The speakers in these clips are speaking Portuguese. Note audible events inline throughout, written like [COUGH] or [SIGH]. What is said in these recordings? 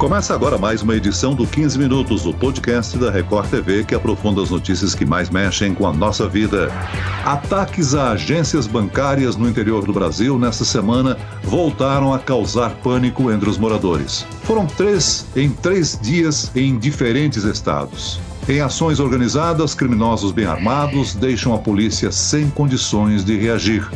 Começa agora mais uma edição do 15 Minutos, o podcast da Record TV que aprofunda as notícias que mais mexem com a nossa vida. Ataques a agências bancárias no interior do Brasil nesta semana voltaram a causar pânico entre os moradores. Foram três em três dias em diferentes estados. Em ações organizadas, criminosos bem armados deixam a polícia sem condições de reagir.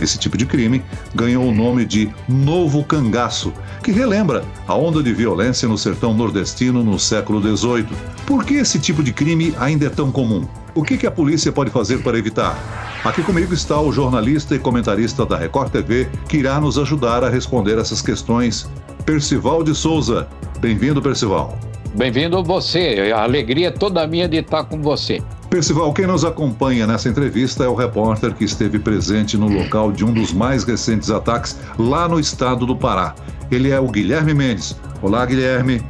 Esse tipo de crime ganhou o nome de Novo Cangaço, que relembra a onda de violência no sertão nordestino no século XVIII. Por que esse tipo de crime ainda é tão comum? O que, a polícia pode fazer para evitar? Aqui comigo está o jornalista e comentarista da Record TV, que irá nos ajudar a responder essas questões. Percival de Souza. Bem-vindo, Percival. Bem-vindo você. A alegria é toda minha de estar com você. Percival, quem nos acompanha nessa entrevista é o repórter que esteve presente no local de um dos mais recentes ataques lá no estado do Pará. Ele é o Guilherme Mendes. Olá, Guilherme.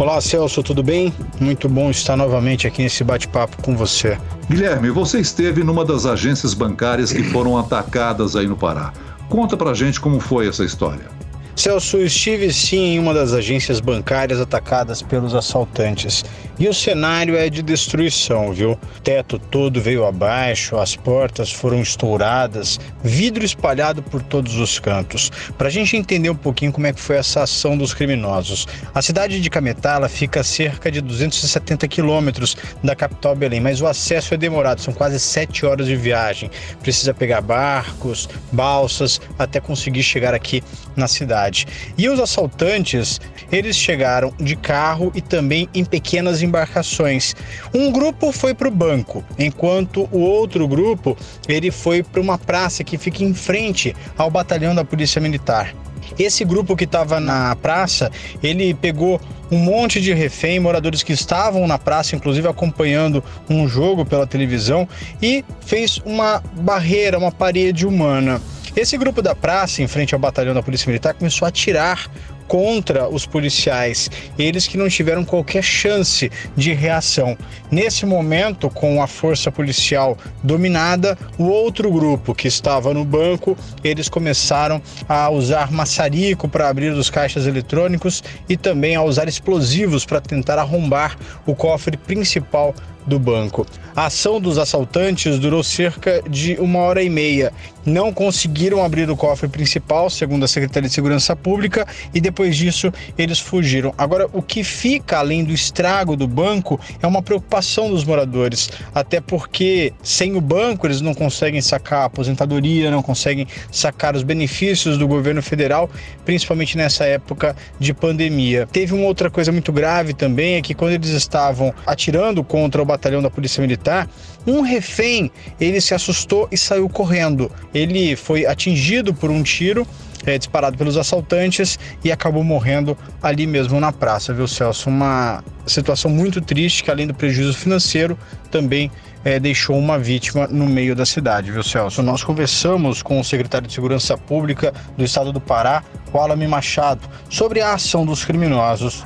Olá, Celso, tudo bem? Muito bom estar novamente aqui nesse bate-papo com você. Guilherme, você esteve numa das agências bancárias que foram atacadas aí no Pará. Conta pra gente como foi essa história. Celso, estive sim em uma das agências bancárias atacadas pelos assaltantes. E o cenário é de destruição, viu? O teto todo veio abaixo, as portas foram estouradas, vidro espalhado por todos os cantos. Para a gente entender um pouquinho como é que foi essa ação dos criminosos. A cidade de Cametá fica a cerca de 270 quilômetros da capital Belém, mas o acesso é demorado, são quase sete horas de viagem. Precisa pegar barcos, balsas, até conseguir chegar aqui na cidade. E os assaltantes, eles chegaram de carro e também em pequenas embarcações. Um grupo foi para o banco, enquanto o outro grupo ele foi para uma praça que fica em frente ao batalhão da Polícia Militar. Esse grupo que estava na praça, ele pegou um monte de refém, moradores que estavam na praça, inclusive acompanhando um jogo pela televisão, e fez uma barreira, uma parede humana. Esse grupo da praça, em frente ao batalhão da Polícia Militar, começou a atirar contra os policiais, eles que não tiveram qualquer chance de reação. Nesse momento, com a força policial dominada, o outro grupo que estava no banco, eles começaram a usar maçarico para abrir os caixas eletrônicos e também a usar explosivos para tentar arrombar o cofre principal do banco. A ação dos assaltantes durou cerca de uma hora e meia. Não conseguiram abrir o cofre principal, segundo a Secretaria de Segurança Pública, e depois disso eles fugiram. Agora, o que fica além do estrago do banco é uma preocupação dos moradores, até porque sem o banco eles não conseguem sacar a aposentadoria, não conseguem sacar os benefícios do governo federal, principalmente nessa época de pandemia. Teve uma outra coisa muito grave também, é que quando eles estavam atirando contra o batalhão da Polícia Militar, um refém, ele se assustou e saiu correndo. Ele foi atingido por um tiro é, disparado pelos assaltantes e acabou morrendo ali mesmo na praça, viu, Celso? Uma situação muito triste que, além do prejuízo financeiro, também é, deixou uma vítima no meio da cidade, viu, Celso? Nós conversamos com o secretário de Segurança Pública do estado do Pará, o Alame Machado, sobre a ação dos criminosos.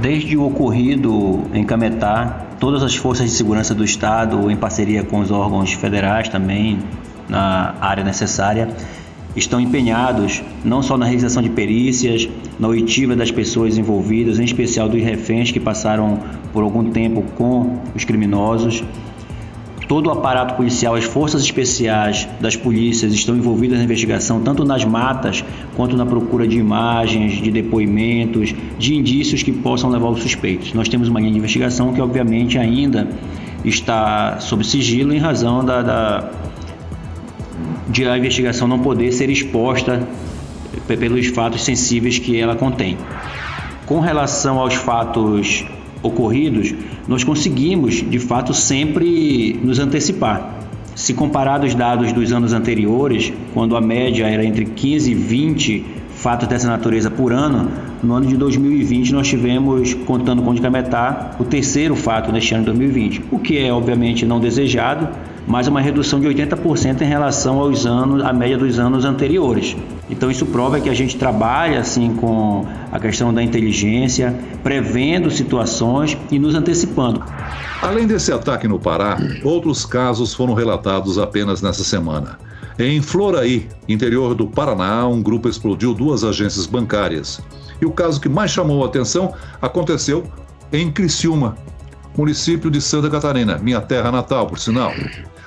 Desde o ocorrido em Cametá, todas as forças de segurança do Estado, em parceria com os órgãos federais também, na área necessária, estão empenhados não só na realização de perícias, na oitiva das pessoas envolvidas, em especial dos reféns que passaram por algum tempo com os criminosos, Todo o aparato policial, as forças especiais das polícias estão envolvidas na investigação, tanto nas matas quanto na procura de imagens, de depoimentos, de indícios que possam levar os suspeitos. Nós temos uma linha de investigação que, obviamente, ainda está sob sigilo em razão da, da de a investigação não poder ser exposta pelos fatos sensíveis que ela contém. Com relação aos fatos ocorridos, nós conseguimos, de fato, sempre nos antecipar. Se comparado os dados dos anos anteriores, quando a média era entre 15 e 20 fatos dessa natureza por ano, no ano de 2020 nós tivemos, contando com o de Cametá, o terceiro fato neste ano de 2020, o que é obviamente não desejado, mas uma redução de 80% em relação aos anos, à média dos anos anteriores. Então isso prova que a gente trabalha assim com a questão da inteligência, prevendo situações e nos antecipando. Além desse ataque no Pará, outros casos foram relatados apenas nessa semana. Em Floraí, interior do Paraná, um grupo explodiu duas agências bancárias. E o caso que mais chamou a atenção aconteceu em Criciúma, município de Santa Catarina, minha terra natal, por sinal.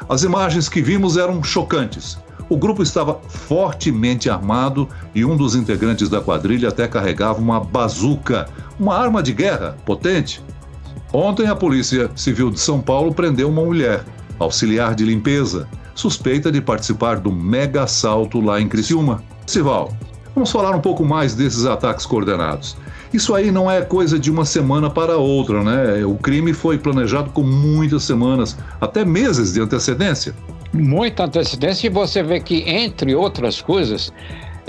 As imagens que vimos eram chocantes. O grupo estava fortemente armado e um dos integrantes da quadrilha até carregava uma bazuca, uma arma de guerra potente. Ontem, a Polícia Civil de São Paulo prendeu uma mulher, auxiliar de limpeza, suspeita de participar do mega assalto lá em Criciúma. Sival, vamos falar um pouco mais desses ataques coordenados. Isso aí não é coisa de uma semana para outra, né? O crime foi planejado com muitas semanas, até meses de antecedência. Muita antecedência, e você vê que, entre outras coisas,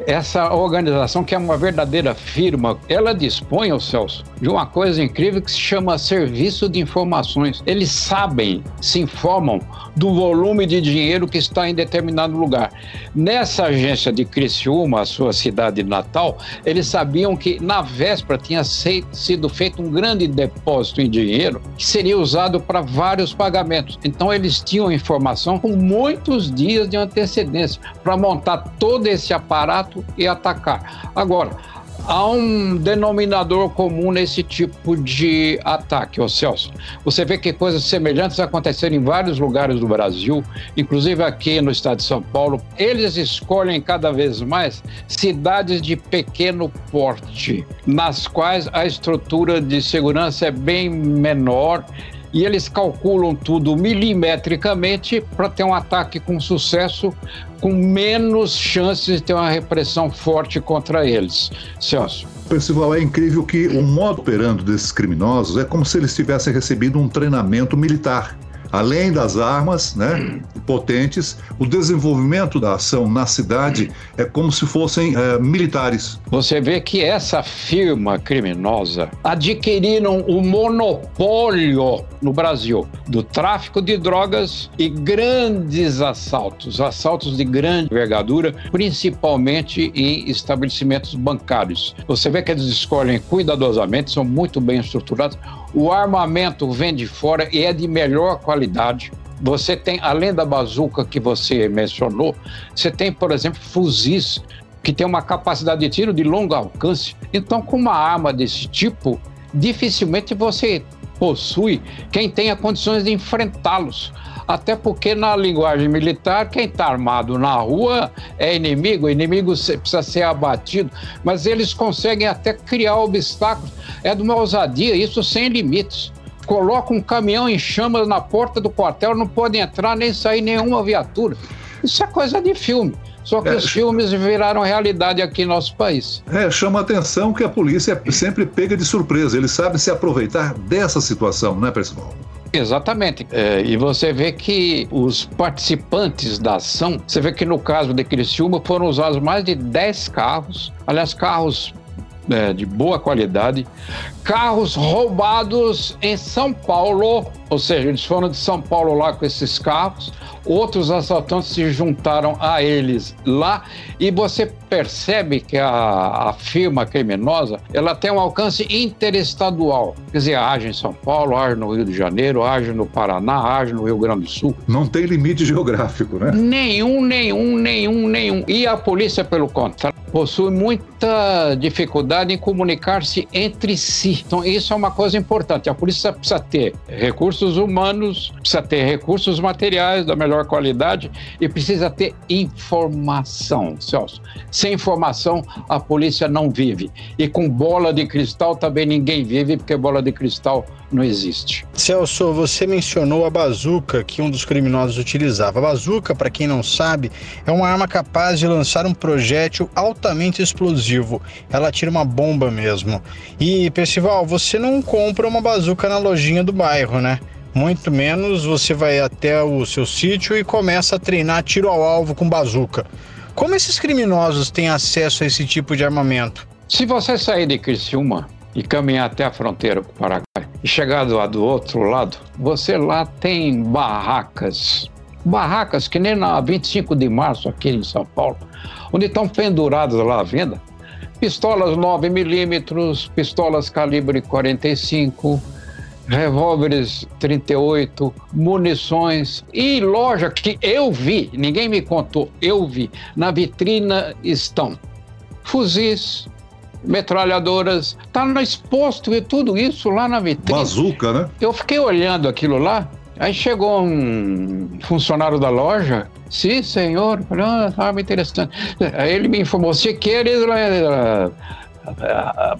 essa organização, que é uma verdadeira firma, ela dispõe, ao Celso, de uma coisa incrível que se chama serviço de informações. Eles sabem, se informam do volume de dinheiro que está em determinado lugar. Nessa agência de Criciúma, a sua cidade natal, eles sabiam que na véspera tinha sido feito um grande depósito em dinheiro que seria usado para vários pagamentos. Então eles tinham informação com muitos dias de antecedência para montar todo esse aparato e atacar. Agora, há um denominador comum nesse tipo de ataque, ô Celso. Você vê que coisas semelhantes aconteceram em vários lugares do Brasil, inclusive aqui no estado de São Paulo. Eles escolhem cada vez mais cidades de pequeno porte, nas quais a estrutura de segurança é bem menor e eles calculam tudo milimetricamente para ter um ataque com sucesso, com menos chances de ter uma repressão forte contra eles. Celso. Percival, é incrível que o modo operando desses criminosos é como se eles tivessem recebido um treinamento militar além das armas né, potentes, o desenvolvimento da ação na cidade é como se fossem é, militares. Você vê que essa firma criminosa adquiriram o monopólio no Brasil do tráfico de drogas e grandes assaltos, assaltos de grande envergadura, principalmente em estabelecimentos bancários. Você vê que eles escolhem cuidadosamente, são muito bem estruturados. O armamento vem de fora e é de melhor qualidade. Você tem, além da bazuca que você mencionou, você tem, por exemplo, fuzis que tem uma capacidade de tiro de longo alcance. Então, com uma arma desse tipo, dificilmente você possui quem tenha condições de enfrentá-los. Até porque, na linguagem militar, quem está armado na rua é inimigo, o inimigo precisa ser abatido, mas eles conseguem até criar obstáculos. É de uma ousadia, isso sem limites. Coloca um caminhão em chamas na porta do quartel, não pode entrar nem sair nenhuma viatura. Isso é coisa de filme. Só que é, os filmes viraram realidade aqui no nosso país. É, chama a atenção que a polícia é sempre pega de surpresa. Eles sabem se aproveitar dessa situação, não é, pessoal? Exatamente. É, e você vê que os participantes da ação, você vê que no caso de Criciúma foram usados mais de 10 carros, aliás, carros é, de boa qualidade, carros roubados em São Paulo, ou seja, eles foram de São Paulo lá com esses carros, outros assaltantes se juntaram a eles lá e você percebe que a, a firma criminosa ela tem um alcance interestadual, quer dizer, age em São Paulo, age no Rio de Janeiro, age no Paraná, age no Rio Grande do Sul. Não tem limite geográfico, né? Nenhum, nenhum, nenhum, nenhum. E a polícia, pelo contrário, possui muita dificuldade em comunicar-se entre si. Então, isso é uma coisa importante. A polícia precisa ter recursos humanos, precisa ter recursos materiais da melhor qualidade e precisa ter informação, Celso. Sem informação, a polícia não vive. E com bola de cristal também ninguém vive, porque bola de cristal não existe. Celso, você mencionou a bazuca que um dos criminosos utilizava. A bazuca, para quem não sabe, é uma arma capaz de lançar um projétil altamente explosivo. Ela tira uma bomba mesmo. E, Percival, você não compra uma bazuca na lojinha do bairro, né? Muito menos você vai até o seu sítio e começa a treinar tiro ao alvo com bazuca. Como esses criminosos têm acesso a esse tipo de armamento? Se você sair de Criciúma e caminhar até a fronteira com o Paraguai. E chegar do, do outro lado, você lá tem barracas. Barracas que nem na 25 de março aqui em São Paulo, onde estão penduradas lá à venda. Pistolas 9 milímetros, pistolas calibre 45, revólveres 38, munições e loja que eu vi, ninguém me contou, eu vi, na vitrina estão. Fuzis, metralhadoras, tá exposto e tudo isso lá na vitrine. Bazuca, né? Eu fiquei olhando aquilo lá, aí chegou um funcionário da loja, sim, senhor, falei, ah, arma interessante. Aí ele me informou, se queres,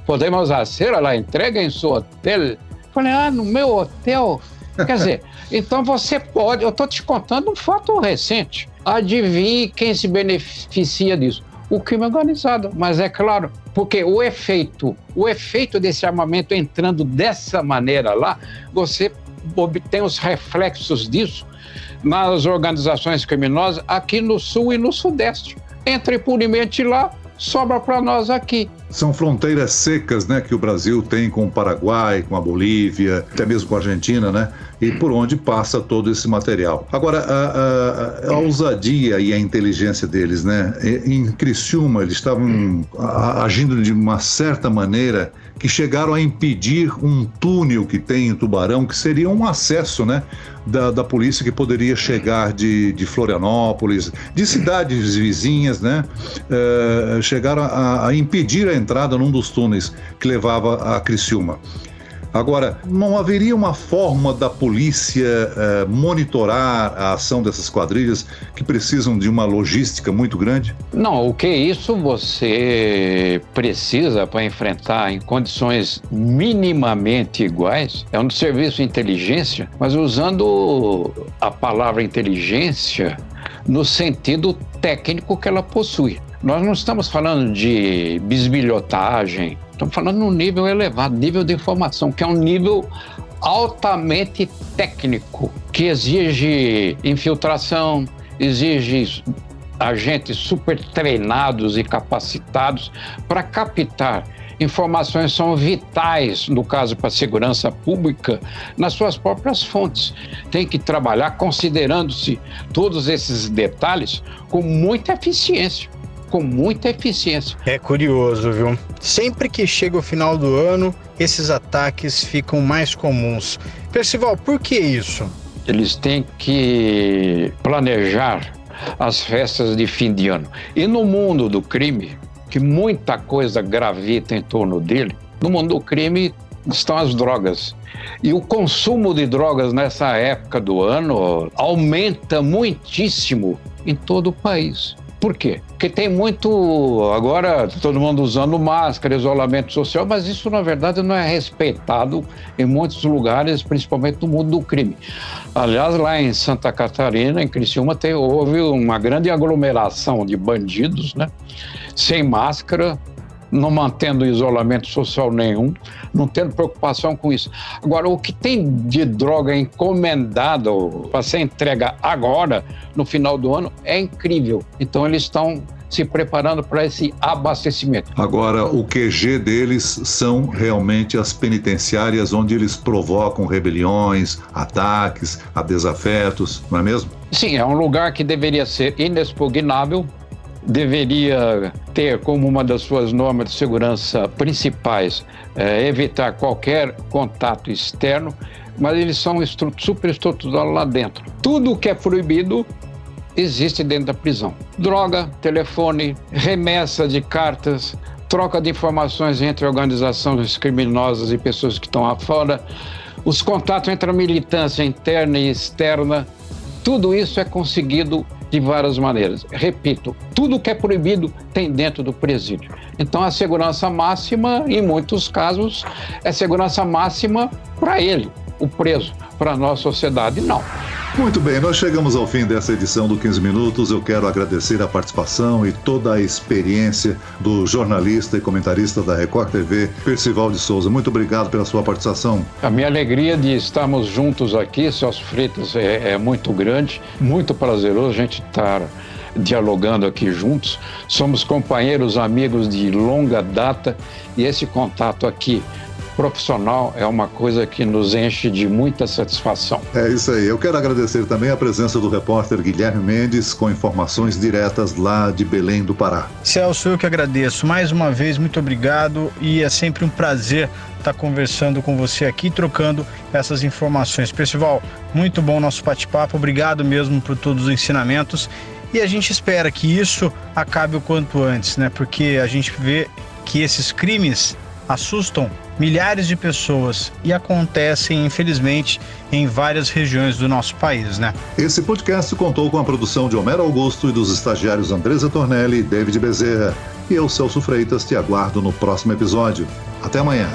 podemos fazer a entrega em seu hotel. Falei, ah, no meu hotel? [LAUGHS] Quer dizer, então você pode, eu estou te contando um fato recente. Adivinhe quem se beneficia disso? O crime organizado. Mas é claro, porque o efeito, o efeito desse armamento entrando dessa maneira lá, você obtém os reflexos disso nas organizações criminosas aqui no sul e no sudeste. Entra impunemente lá, sobra para nós aqui. São fronteiras secas, né, que o Brasil tem com o Paraguai, com a Bolívia, até mesmo com a Argentina, né, e por onde passa todo esse material. Agora, a, a, a ousadia e a inteligência deles, né, em Criciúma eles estavam agindo de uma certa maneira que chegaram a impedir um túnel que tem em Tubarão, que seria um acesso, né, da, da polícia que poderia chegar de, de Florianópolis, de cidades vizinhas, né? Uh, chegaram a, a impedir a entrada num dos túneis que levava a Criciúma. Agora, não haveria uma forma da polícia eh, monitorar a ação dessas quadrilhas que precisam de uma logística muito grande? Não, o que isso você precisa para enfrentar em condições minimamente iguais é um serviço de inteligência, mas usando a palavra inteligência no sentido técnico que ela possui. Nós não estamos falando de bisbilhotagem, estamos falando num nível elevado, nível de informação, que é um nível altamente técnico, que exige infiltração, exige agentes super treinados e capacitados para captar informações são vitais, no caso para a segurança pública, nas suas próprias fontes. Tem que trabalhar considerando-se todos esses detalhes com muita eficiência com muita eficiência. É curioso, viu? Sempre que chega o final do ano, esses ataques ficam mais comuns. Percival, por que isso? Eles têm que planejar as festas de fim de ano. E no mundo do crime, que muita coisa gravita em torno dele, no mundo do crime estão as drogas. E o consumo de drogas nessa época do ano aumenta muitíssimo em todo o país. Por quê? Porque tem muito. Agora, todo mundo usando máscara, isolamento social, mas isso, na verdade, não é respeitado em muitos lugares, principalmente no mundo do crime. Aliás, lá em Santa Catarina, em Criciúma, tem, houve uma grande aglomeração de bandidos, né? Sem máscara, não mantendo isolamento social nenhum, não tendo preocupação com isso. Agora, o que tem de droga encomendado para ser entrega agora, no final do ano, é incrível. Então, eles estão se preparando para esse abastecimento. Agora, o QG deles são realmente as penitenciárias onde eles provocam rebeliões, ataques, a desafetos, não é mesmo? Sim, é um lugar que deveria ser inexpugnável deveria ter como uma das suas normas de segurança principais é, evitar qualquer contato externo, mas eles são superestruturados lá dentro. Tudo que é proibido existe dentro da prisão: droga, telefone, remessa de cartas, troca de informações entre organizações criminosas e pessoas que estão lá fora, os contatos entre a militância interna e externa. Tudo isso é conseguido de várias maneiras. Repito, tudo que é proibido tem dentro do presídio. Então, a segurança máxima, em muitos casos, é segurança máxima para ele, o preso. Para a nossa sociedade, não. Muito bem, nós chegamos ao fim dessa edição do 15 Minutos. Eu quero agradecer a participação e toda a experiência do jornalista e comentarista da Record TV, Percival de Souza. Muito obrigado pela sua participação. A minha alegria de estarmos juntos aqui, Celso Freitas, é, é muito grande, muito prazeroso a gente estar dialogando aqui juntos. Somos companheiros, amigos de longa data e esse contato aqui profissional é uma coisa que nos enche de muita satisfação. É isso aí. Eu quero agradecer também a presença do repórter Guilherme Mendes com informações diretas lá de Belém do Pará. Celso, eu que agradeço. Mais uma vez, muito obrigado e é sempre um prazer estar conversando com você aqui, trocando essas informações. Percival, muito bom nosso bate-papo. Obrigado mesmo por todos os ensinamentos. E a gente espera que isso acabe o quanto antes, né? Porque a gente vê que esses crimes assustam milhares de pessoas e acontecem, infelizmente, em várias regiões do nosso país, né? Esse podcast contou com a produção de Homero Augusto e dos estagiários Andresa Tornelli e David Bezerra. E eu, Celso Freitas, te aguardo no próximo episódio. Até amanhã.